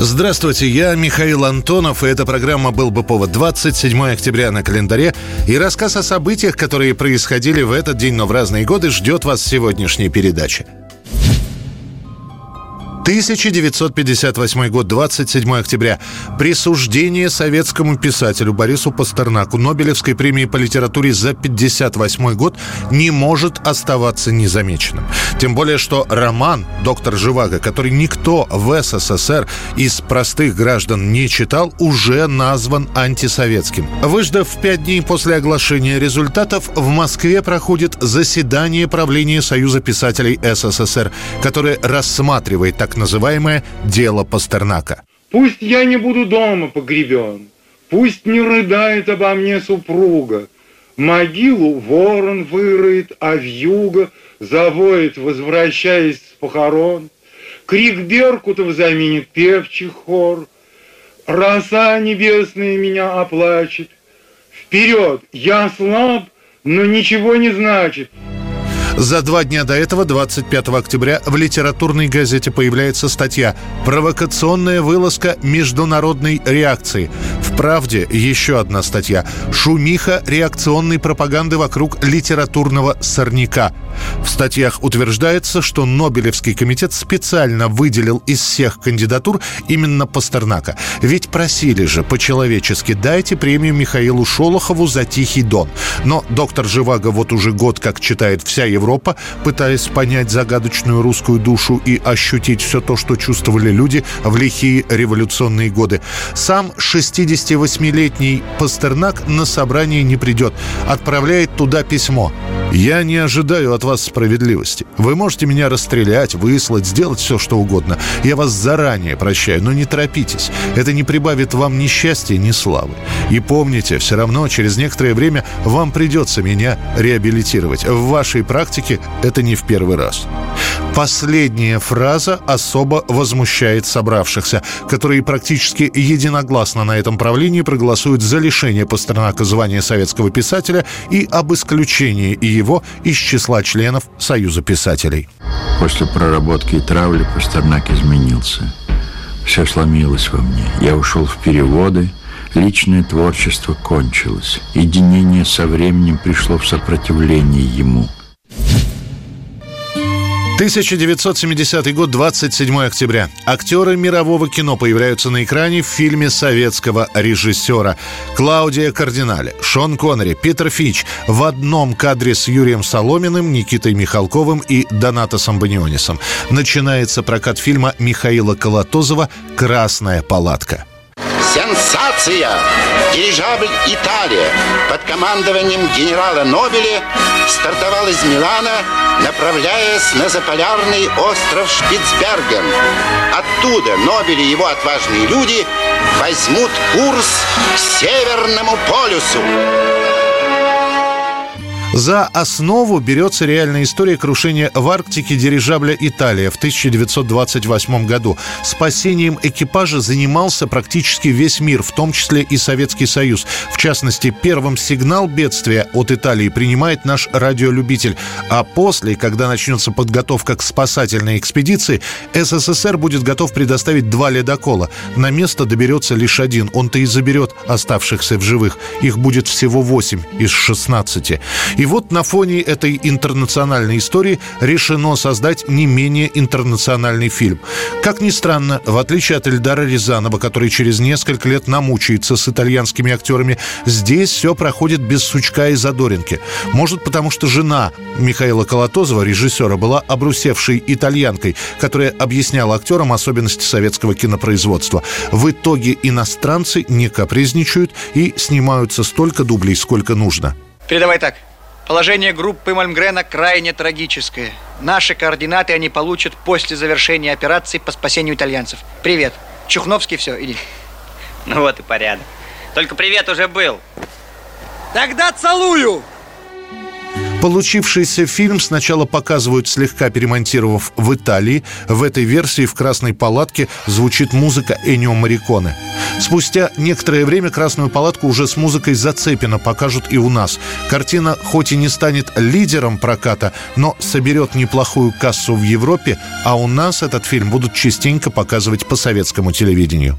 Здравствуйте, я Михаил Антонов, и эта программа «Был бы повод» 27 октября на календаре. И рассказ о событиях, которые происходили в этот день, но в разные годы, ждет вас в сегодняшней передаче. 1958 год, 27 октября. Присуждение советскому писателю Борису Пастернаку Нобелевской премии по литературе за 58 год не может оставаться незамеченным. Тем более, что роман «Доктор Живаго», который никто в СССР из простых граждан не читал, уже назван антисоветским. Выждав пять дней после оглашения результатов, в Москве проходит заседание правления Союза писателей СССР, которое рассматривает так называемое «дело Пастернака». Пусть я не буду дома погребен, Пусть не рыдает обо мне супруга, Могилу ворон выроет, а вьюга Завоет, возвращаясь с похорон. Крик беркутов заменит певчий хор, Роса небесная меня оплачет. Вперед, я слаб, но ничего не значит — за два дня до этого, 25 октября, в литературной газете появляется статья «Провокационная вылазка международной реакции». В «Правде» еще одна статья «Шумиха реакционной пропаганды вокруг литературного сорняка». В статьях утверждается, что Нобелевский комитет специально выделил из всех кандидатур именно Пастернака. Ведь просили же по-человечески «дайте премию Михаилу Шолохову за «Тихий дон». Но доктор Живаго вот уже год как читает вся Европа Европа, пытаясь понять загадочную русскую душу и ощутить все то, что чувствовали люди в лихие революционные годы. Сам 68-летний Пастернак на собрание не придет, отправляет туда письмо. «Я не ожидаю от вас справедливости. Вы можете меня расстрелять, выслать, сделать все, что угодно. Я вас заранее прощаю, но не торопитесь. Это не прибавит вам ни счастья, ни славы. И помните, все равно через некоторое время вам придется меня реабилитировать. В вашей практике это не в первый раз. Последняя фраза особо возмущает собравшихся, которые практически единогласно на этом правлении проголосуют за лишение Пастернака звания советского писателя и об исключении его из числа членов Союза писателей. После проработки и травли Пастернак изменился. Все сломилось во мне. Я ушел в переводы, личное творчество кончилось. Единение со временем пришло в сопротивление ему – 1970 год, 27 октября. Актеры мирового кино появляются на экране в фильме советского режиссера. Клаудия Кардинале, Шон Коннери, Питер Фич в одном кадре с Юрием Соломиным, Никитой Михалковым и Донатосом Банионисом. Начинается прокат фильма Михаила Колотозова «Красная палатка». Сенсация! Дирижабль «Италия» под командованием генерала Нобеля стартовал из Милана, направляясь на заполярный остров Шпицберген. Оттуда Нобель и его отважные люди возьмут курс к Северному полюсу. За основу берется реальная история крушения в Арктике дирижабля «Италия» в 1928 году. Спасением экипажа занимался практически весь мир, в том числе и Советский Союз. В частности, первым сигнал бедствия от Италии принимает наш радиолюбитель. А после, когда начнется подготовка к спасательной экспедиции, СССР будет готов предоставить два ледокола. На место доберется лишь один. Он-то и заберет оставшихся в живых. Их будет всего 8 из 16. И вот на фоне этой интернациональной истории решено создать не менее интернациональный фильм. Как ни странно, в отличие от Эльдара Рязанова, который через несколько лет намучается с итальянскими актерами, здесь все проходит без сучка и задоринки. Может, потому что жена Михаила Колотозова, режиссера, была обрусевшей итальянкой, которая объясняла актерам особенности советского кинопроизводства. В итоге иностранцы не капризничают и снимаются столько дублей, сколько нужно. Передавай так. Положение группы Мальмгрена крайне трагическое. Наши координаты они получат после завершения операции по спасению итальянцев. Привет. Чухновский, все, иди. Ну вот и порядок. Только привет уже был. Тогда целую! Получившийся фильм сначала показывают слегка перемонтировав в Италии. В этой версии в «Красной палатке» звучит музыка Энио Мариконе. Спустя некоторое время «Красную палатку» уже с музыкой Зацепина покажут и у нас. Картина хоть и не станет лидером проката, но соберет неплохую кассу в Европе, а у нас этот фильм будут частенько показывать по советскому телевидению.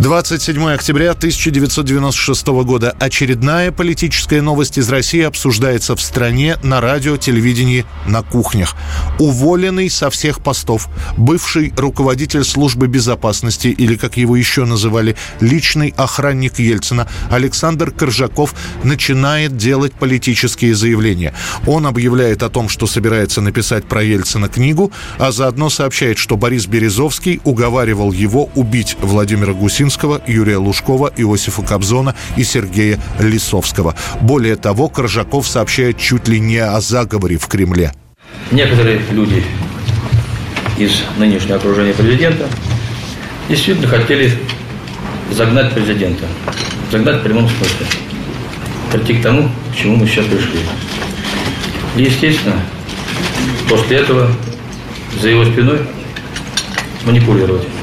27 октября 1996 года. Очередная политическая новость из России обсуждается в стране, на радио, телевидении, на кухнях. Уволенный со всех постов, бывший руководитель службы безопасности, или, как его еще называли, личный охранник Ельцина, Александр Коржаков начинает делать политические заявления. Он объявляет о том, что собирается написать про Ельцина книгу, а заодно сообщает, что Борис Березовский уговаривал его убить Владимира Гусинского Вышинского, Юрия Лужкова, Иосифа Кобзона и Сергея Лисовского. Более того, Коржаков сообщает чуть ли не о заговоре в Кремле. Некоторые люди из нынешнего окружения президента действительно хотели загнать президента. Загнать в прямом смысле. Прийти к тому, к чему мы сейчас пришли. И, естественно, после этого за его спиной манипулировать.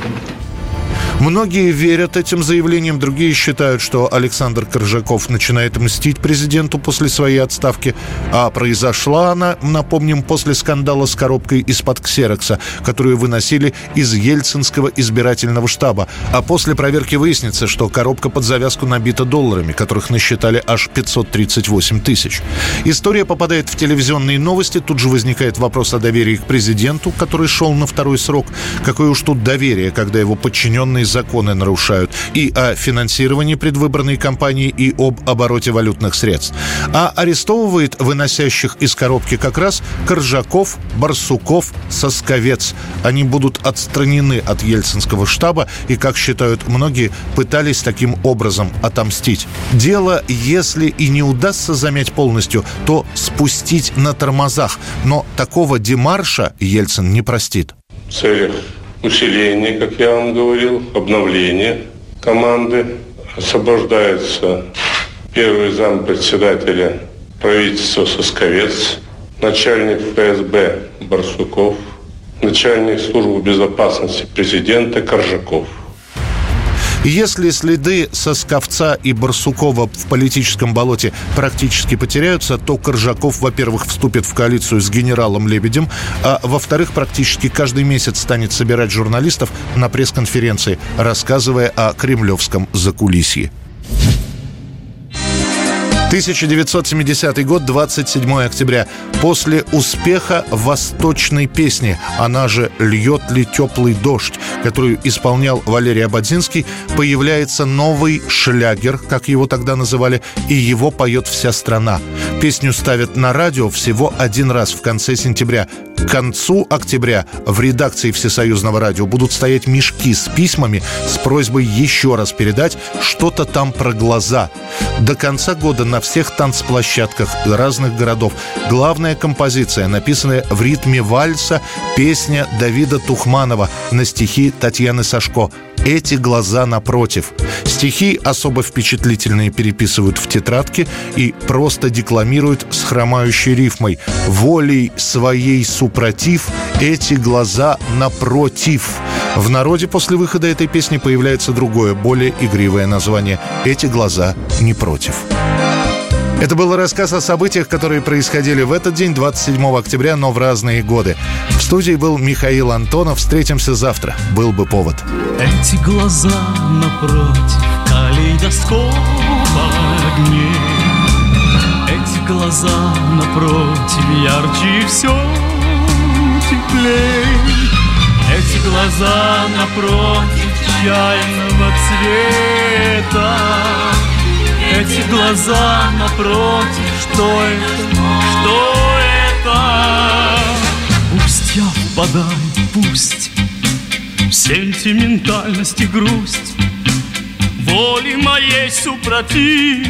Многие верят этим заявлениям, другие считают, что Александр Коржаков начинает мстить президенту после своей отставки, а произошла она, напомним, после скандала с коробкой из-под ксерокса, которую выносили из Ельцинского избирательного штаба. А после проверки выяснится, что коробка под завязку набита долларами, которых насчитали аж 538 тысяч. История попадает в телевизионные новости, тут же возникает вопрос о доверии к президенту, который шел на второй срок. Какое уж тут доверие, когда его подчиненные законы нарушают, и о финансировании предвыборной кампании, и об обороте валютных средств. А арестовывает выносящих из коробки как раз Коржаков, Барсуков, Сосковец. Они будут отстранены от Ельцинского штаба и, как считают многие, пытались таким образом отомстить. Дело, если и не удастся замять полностью, то спустить на тормозах. Но такого демарша Ельцин не простит. В целях усиление, как я вам говорил, обновление команды. Освобождается первый зам председателя правительства Сосковец, начальник ФСБ Барсуков, начальник службы безопасности президента Коржаков – если следы Сосковца и Барсукова в политическом болоте практически потеряются, то Коржаков, во-первых, вступит в коалицию с генералом Лебедем, а во-вторых, практически каждый месяц станет собирать журналистов на пресс-конференции, рассказывая о кремлевском закулисье. 1970 год, 27 октября. После успеха «Восточной песни», она же «Льет ли теплый дождь», которую исполнял Валерий Абадзинский, появляется новый шлягер, как его тогда называли, и его поет вся страна. Песню ставят на радио всего один раз в конце сентября. К концу октября в редакции Всесоюзного радио будут стоять мешки с письмами с просьбой еще раз передать что-то там про глаза. До конца года на всех танцплощадках разных городов главная композиция, написанная в ритме вальса, песня Давида Тухманова на стихи Татьяны Сашко эти глаза напротив. Стихи особо впечатлительные переписывают в тетрадке и просто декламируют с хромающей рифмой. Волей своей супротив эти глаза напротив. В народе после выхода этой песни появляется другое, более игривое название «Эти глаза не против». Это был рассказ о событиях, которые происходили в этот день, 27 октября, но в разные годы. В студии был Михаил Антонов. Встретимся завтра. Был бы повод. Эти глаза напротив калейдоскоп огней Эти глаза напротив ярче все теплей Эти глаза напротив чайного цвета эти глаза напротив, что это, что это? Пусть я впадаю, пусть в сентиментальность и грусть Воли моей супротив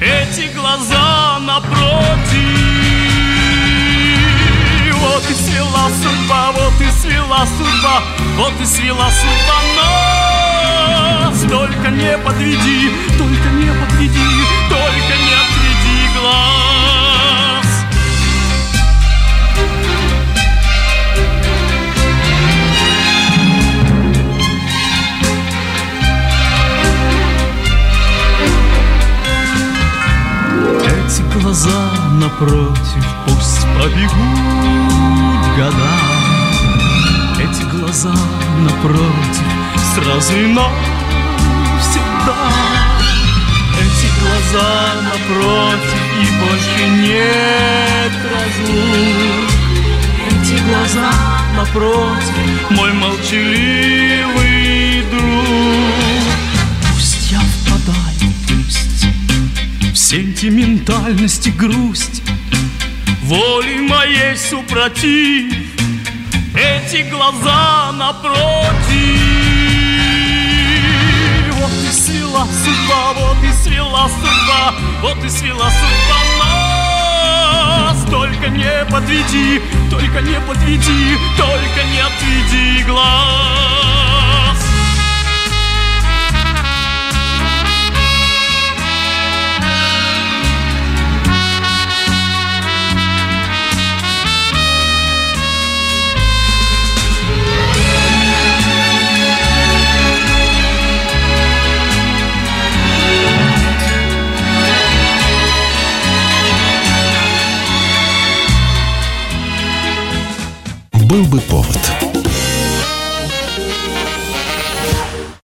Эти глаза напротив Вот и свела судьба, вот и свела судьба Вот и свела судьба глаз Только не подведи, только не подведи Только не отведи глаз. Эти глаза напротив пусть побегут года Глаза напротив, сразу и навсегда. Эти глаза напротив, и больше нет разлук. Эти глаза напротив, мой молчаливый друг. Пусть я впадаю, пусть в сентиментальности грусть, Волей моей супротив, эти глаза напротив. Вот и свела судьба, вот и свела судьба, вот и свела судьба нас. Только не подведи, только не подведи, только не отведи глаз. Был бы повод.